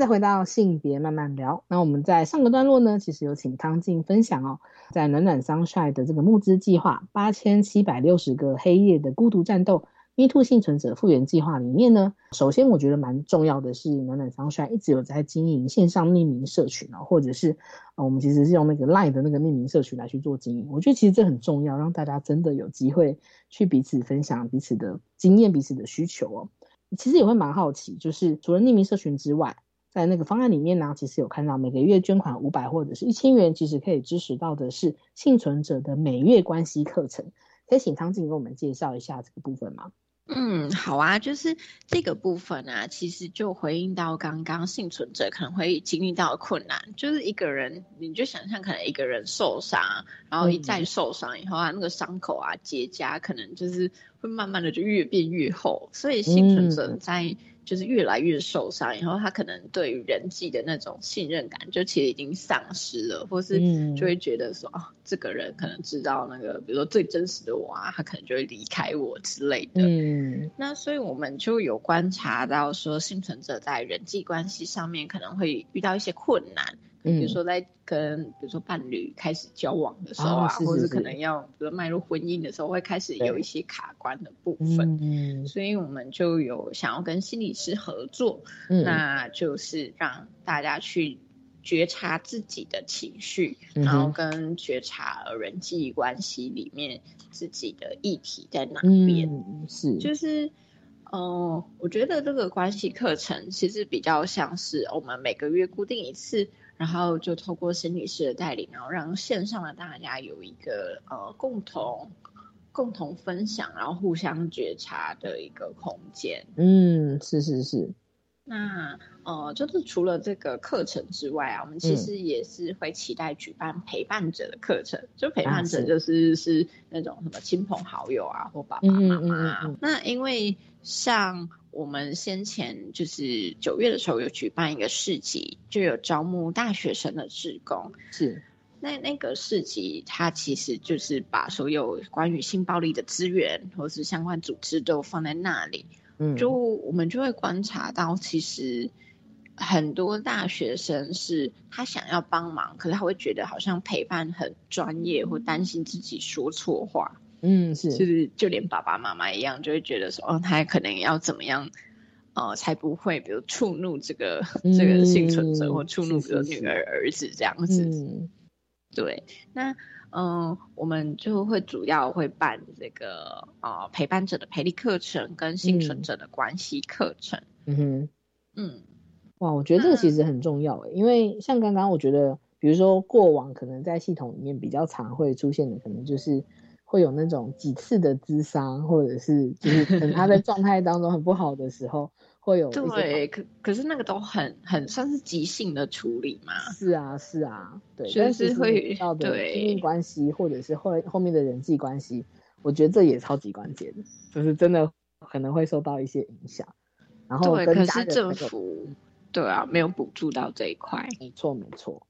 A: 再回到性别慢慢聊。那我们在上个段落呢，其实有请汤静分享哦，在暖暖桑帅的这个募资计划八千七百六十个黑夜的孤独战斗 Me Too 幸存者复原计划里面呢，首先我觉得蛮重要的是暖暖桑帅一直有在经营线上匿名社群哦，或者是呃我们其实是用那个 Line 的那个匿名社群来去做经营。我觉得其实这很重要，让大家真的有机会去彼此分享彼此的经验、彼此的需求哦。其实也会蛮好奇，就是除了匿名社群之外。在那个方案里面呢，其实有看到每个月捐款五百或者是一千元，其实可以支持到的是幸存者的每月关系课程。可以请汤静给我们介绍一下这个部分吗？
B: 嗯，好啊，就是这个部分啊，其实就回应到刚刚幸存者可能会经历到的困难，就是一个人，你就想象可能一个人受伤，然后一再受伤以后啊，那个伤口啊结痂，可能就是会慢慢的就越变越厚，所以幸存者在。就是越来越受伤，然后他可能对于人际的那种信任感，就其实已经丧失了，或是就会觉得说啊，这个人可能知道那个，比如说最真实的我啊，他可能就会离开我之类的。嗯，那所以我们就有观察到说，幸存者在人际关系上面可能会遇到一些困难。比如说在跟比如说伴侣开始交往的时候啊，或者可能要比如迈入婚姻的时候，会开始有一些卡关的部分。嗯，所以我们就有想要跟心理师合作，那就是让大家去觉察自己的情绪，然后跟觉察人际关系里面自己的议题在哪边。
A: 是，
B: 就是，嗯，我觉得这个关系课程其实比较像是我们每个月固定一次。然后就透过心理师的带领，然后让线上的大家有一个呃共同共同分享，然后互相觉察的一个空间。
A: 嗯，是是是。
B: 那呃，就是除了这个课程之外啊，我们其实也是会期待举办陪伴者的课程。就陪伴者就是是那种什么亲朋好友啊，或爸爸妈妈啊。那因为像。我们先前就是九月的时候有举办一个市集，就有招募大学生的志工。
A: 是，
B: 那那个市集，它其实就是把所有关于性暴力的资源或是相关组织都放在那里。嗯，就我们就会观察到，其实很多大学生是他想要帮忙，可是他会觉得好像陪伴很专业，或担心自己说错话。
A: 嗯，是，
B: 就是就连爸爸妈妈一样，就会觉得说，哦，他可能要怎么样，呃，才不会，比如触怒这个这个幸存者，或触怒比如女儿儿子这样子。嗯，对，那嗯，我们就会主要会办这个呃陪伴者的陪力课程跟幸存者的关系课程。
A: 嗯哼，嗯，哇，我觉得这个其实很重要诶，因为像刚刚我觉得，比如说过往可能在系统里面比较常会出现的，可能就是。会有那种几次的智商，或者是就是等他在状态当中很不好的时候，会有
B: 对，可可是那个都很很算是即兴的处理嘛。
A: 是啊，是啊，对，
B: 但是会
A: 到的亲密关系，或者是后后面的人际关系，我觉得这也超级关键，就是真的可能会受到一些影响。然后
B: 对，可是政府对啊，没有补助到这一块。
A: 没错，没错，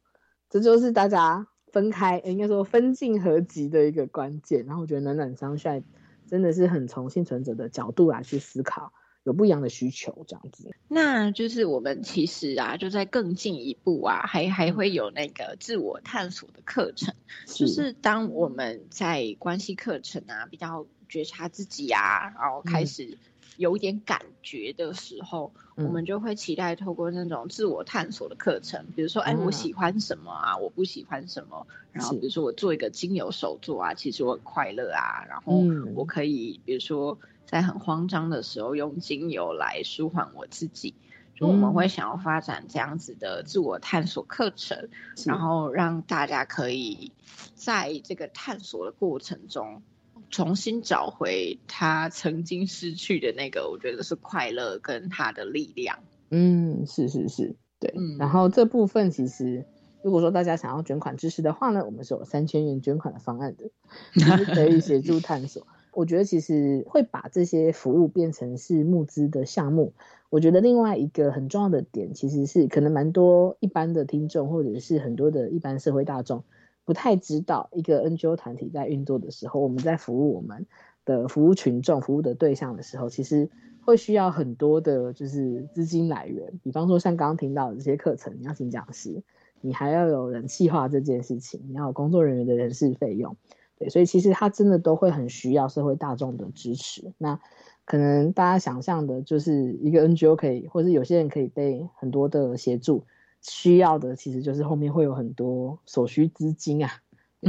A: 这就是大家。分开，应该说分进合集的一个关键。然后我觉得暖暖商帅真的是很从幸存者的角度来去思考，有不一样的需求这样子。
B: 那就是我们其实啊，就在更进一步啊，还还会有那个自我探索的课程。就是当我们在关系课程啊，比较觉察自己啊，然后开始有点感觉的时候，我们就会期待透过那种自我探索的课程，比如说，哎，我喜欢什么啊？我不喜欢什么？然后比如说我做一个精油手作啊，其实我很快乐啊。然后我可以，比如说在很慌张的时候，用精油来舒缓我自己。就我们会想要发展这样子的自我探索课程，然后让大家可以在这个探索的过程中。重新找回他曾经失去的那个，我觉得是快乐跟他的力量。
A: 嗯，是是是，对。然后这部分其实，如果说大家想要捐款支持的话呢，我们是有三千元捐款的方案的，可以协助探索。我觉得其实会把这些服务变成是募资的项目。我觉得另外一个很重要的点，其实是可能蛮多一般的听众，或者是很多的一般社会大众。不太知道一个 NGO 团体在运作的时候，我们在服务我们的服务群众、服务的对象的时候，其实会需要很多的，就是资金来源。比方说，像刚刚听到的这些课程，你要请讲师，你还要有人气化这件事情，你要有工作人员的人事费用，对，所以其实他真的都会很需要社会大众的支持。那可能大家想象的，就是一个 NGO 可以，或是有些人可以被很多的协助。需要的其实就是后面会有很多所需资金啊，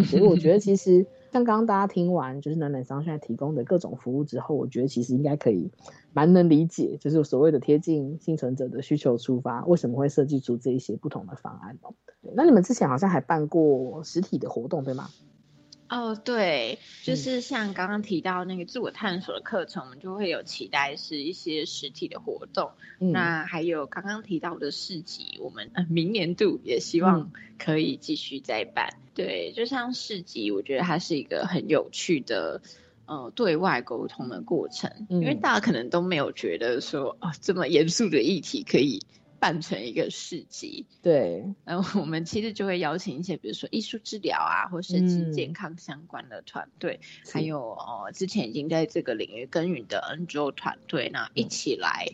A: 所以我觉得其实 像刚刚大家听完就是暖暖商现在提供的各种服务之后，我觉得其实应该可以蛮能理解，就是所谓的贴近幸存者的需求出发，为什么会设计出这一些不同的方案哦？那你们之前好像还办过实体的活动对吗？
B: 哦，对，就是像刚刚提到那个自我探索的课程，我们就会有期待是一些实体的活动。那还有刚刚提到的市集，我们明年度也希望可以继续再办。对，就像市集，我觉得它是一个很有趣的呃对外沟通的过程，因为大家可能都没有觉得说哦这么严肃的议题可以。办成一个市集，
A: 对，
B: 然后我们其实就会邀请一些，比如说艺术治疗啊，或是健康相关的团队，还有呃之前已经在这个领域耕耘的 NGO 团队，那一起来，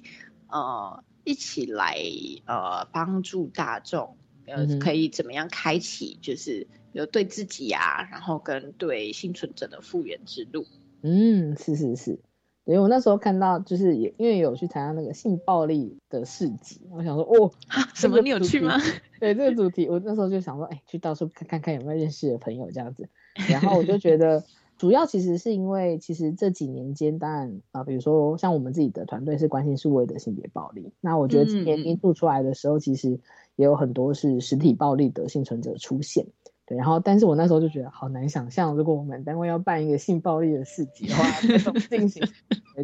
B: 呃，一起来呃帮助大众，呃，可以怎么样开启，就是有对自己啊，然后跟对幸存者的复原之路。
A: 嗯，是是是。因为我那时候看到，就是也因为有去参加那个性暴力的市集，我想说，哦，
B: 什么你有去吗？
A: 对这个主题，我那时候就想说，哎，去到处看看看有没有认识的朋友这样子。然后我就觉得，主要其实是因为，其实这几年间，当然啊，比如说像我们自己的团队是关心数位的性别暴力，那我觉得今年年度出来的时候，其实也有很多是实体暴力的幸存者出现。对，然后，但是我那时候就觉得好难想象，如果我们单位要办一个性暴力的市集的话，怎么进行？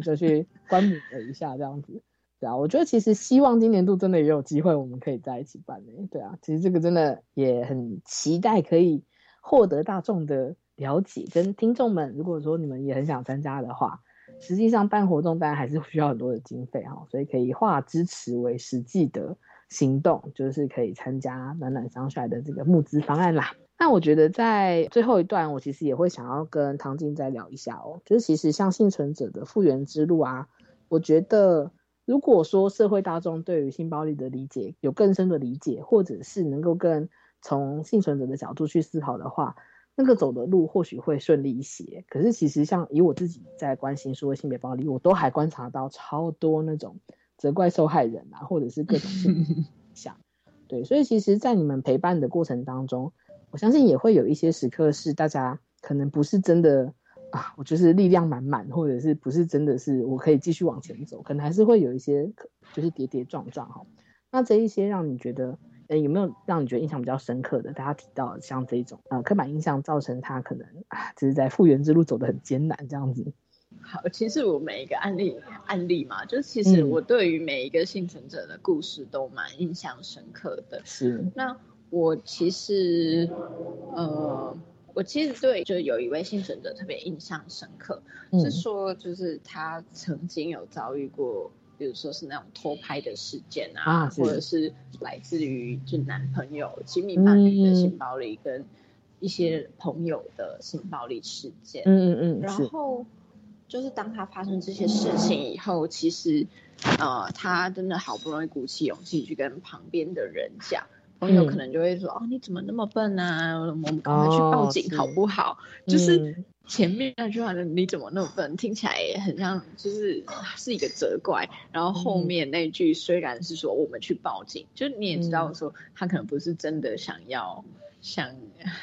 A: 就去观摩了一下，这样子。对啊，我觉得其实希望今年度真的也有机会，我们可以在一起办呢。对啊，其实这个真的也很期待可以获得大众的了解，跟听众们，如果说你们也很想参加的话，实际上办活动当然还是需要很多的经费哈，所以可以化支持为实际的行动，就是可以参加暖暖商帅的这个募资方案啦。那我觉得在最后一段，我其实也会想要跟唐静再聊一下哦。就是其实像幸存者的复原之路啊，我觉得如果说社会大众对于性暴力的理解有更深的理解，或者是能够更从幸存者的角度去思考的话，那个走的路或许会顺利一些。可是其实像以我自己在关心说性别暴力，我都还观察到超多那种责怪受害人啊，或者是各种现象。对，所以其实，在你们陪伴的过程当中。我相信也会有一些时刻是大家可能不是真的啊，我就是力量满满，或者是不是真的是我可以继续往前走，可能还是会有一些就是跌跌撞撞哈。那这一些让你觉得，呃，有没有让你觉得印象比较深刻的？大家提到像这种呃刻板印象造成他可能啊，只是在复原之路走得很艰难这样子。
B: 好，其实我每一个案例案例嘛，就是其实我对于每一个幸存者的故事都蛮印象深刻的。
A: 是
B: 那。我其实，呃，我其实对，就有一位幸存者特别印象深刻，是说，就是他曾经有遭遇过，比如说是那种偷拍的事件啊，或者是来自于就男朋友、亲密伴侣的性暴力，跟一些朋友的性暴力事件。
A: 嗯嗯嗯。
B: 然后，就是当他发生这些事情以后，其实，呃，他真的好不容易鼓起勇气去跟旁边的人讲。朋友可能就会说：“哦，你怎么那么笨啊？我们赶快去报警好不好？”就是前面那句话的“你怎么那么笨”，听起来也很像就是是一个责怪，然后后面那句虽然是说我们去报警，就你也知道说他可能不是真的想要想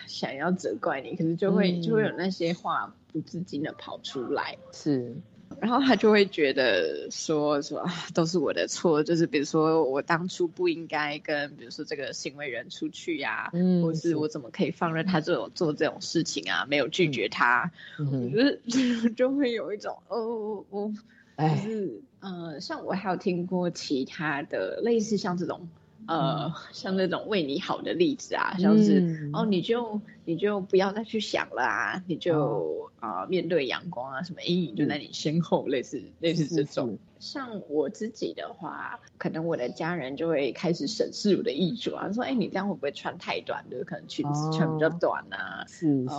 B: 想要责怪你，可是就会就会有那些话不自禁的跑出来，
A: 是。
B: 然后他就会觉得说说都是我的错，就是比如说我当初不应该跟比如说这个行为人出去呀，嗯，或是我怎么可以放任他这种做这种事情啊，没有拒绝他，就是 就会有一种哦哦，就是呃，像我还有听过其他的类似像这种。呃，像那种为你好的例子啊，像是哦，你就你就不要再去想了啊，你就啊面对阳光啊，什么阴影就在你身后，类似类似这种。像我自己的话，可能我的家人就会开始审视我的衣着啊，说哎，你这样会不会穿太短？的？可能裙子穿比较短啊，
A: 是是，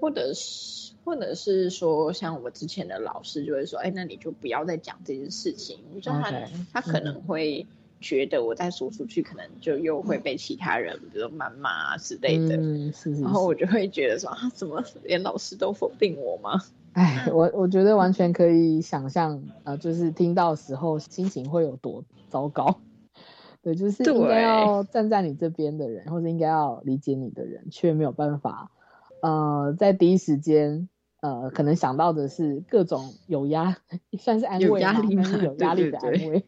B: 或者是或者是说，像我之前的老师就会说，哎，那你就不要再讲这件事情，就他他可能会。觉得我再说出去，可能就又会被其他人，比如谩骂啊之类的。
A: 嗯，是是。
B: 然后我就会觉得说啊，怎么连老师都否定我吗？
A: 哎，我我觉得完全可以想象，呃，就是听到时候心情会有多糟糕。对，就是应该要站在你这边的人，或者应该要理解你的人，却没有办法，呃，在第一时间，呃，可能想到的是各种有压，算是安慰，有
B: 压力
A: 是有压力的安
B: 慰。
A: 对，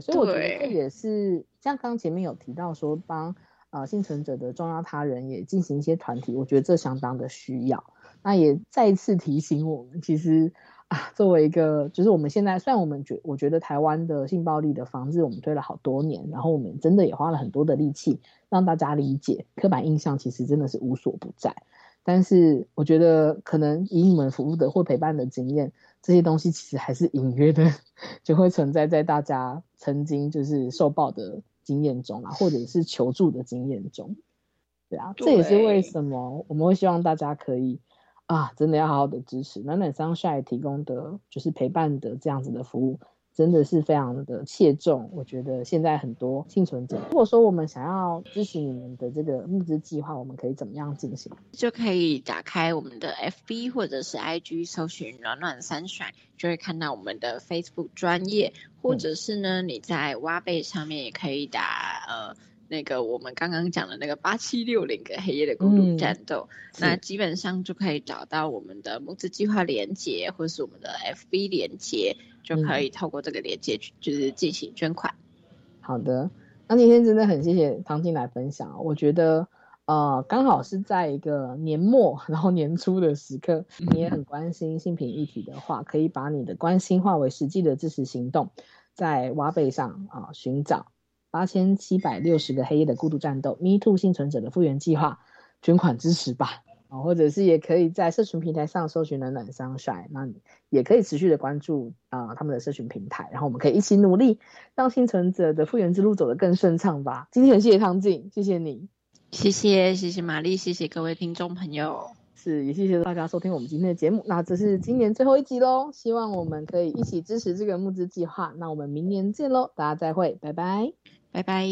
A: 所以我觉得这也是像刚前面有提到说，帮呃幸存者的重要他人也进行一些团体，我觉得这相当的需要。那也再次提醒我们，其实啊，作为一个就是我们现在虽然我们觉我觉得台湾的性暴力的防治我们推了好多年，然后我们真的也花了很多的力气让大家理解，刻板印象其实真的是无所不在。但是我觉得可能以你们服务的或陪伴的经验。这些东西其实还是隐约的，就会存在在大家曾经就是受暴的经验中啊，或者是求助的经验中。对啊，这也是为什么我们会希望大家可以啊，真的要好好的支持暖暖 sunshine 提供的就是陪伴的这样子的服务。真的是非常的切中，我觉得现在很多幸存者，如果说我们想要支持你们的这个募资计划，我们可以怎么样进行？
B: 就可以打开我们的 FB 或者是 IG，搜寻暖暖三甩，就会看到我们的 Facebook 专业，或者是呢你在挖贝上面也可以打呃。那个我们刚刚讲的那个八七六零个黑夜的孤独战斗，那基本上就可以找到我们的募资计划连接，或是我们的 FB 连接，就可以透过这个连接去就是进行捐款。
A: 好的，那今天真的很谢谢唐静来分享，我觉得呃刚好是在一个年末 然后年初的时刻，你也很关心性平议题的话，可以把你的关心化为实际的支持行动，在挖贝上啊寻找。八千七百六十个黑夜的孤独战斗，Me Too 幸存者的复原计划，捐款支持吧啊，或者是也可以在社群平台上搜寻暖暖 sunshine，那也可以持续的关注啊他们的社群平台，然后我们可以一起努力，让幸存者的复原之路走得更顺畅吧。今天很谢谢汤静，谢谢你，
B: 谢谢谢谢玛丽，谢谢各位听众朋友，
A: 是也谢谢大家收听我们今天的节目。那这是今年最后一集喽，希望我们可以一起支持这个募资计划。那我们明年见喽，大家再会，拜拜。
B: 拜拜。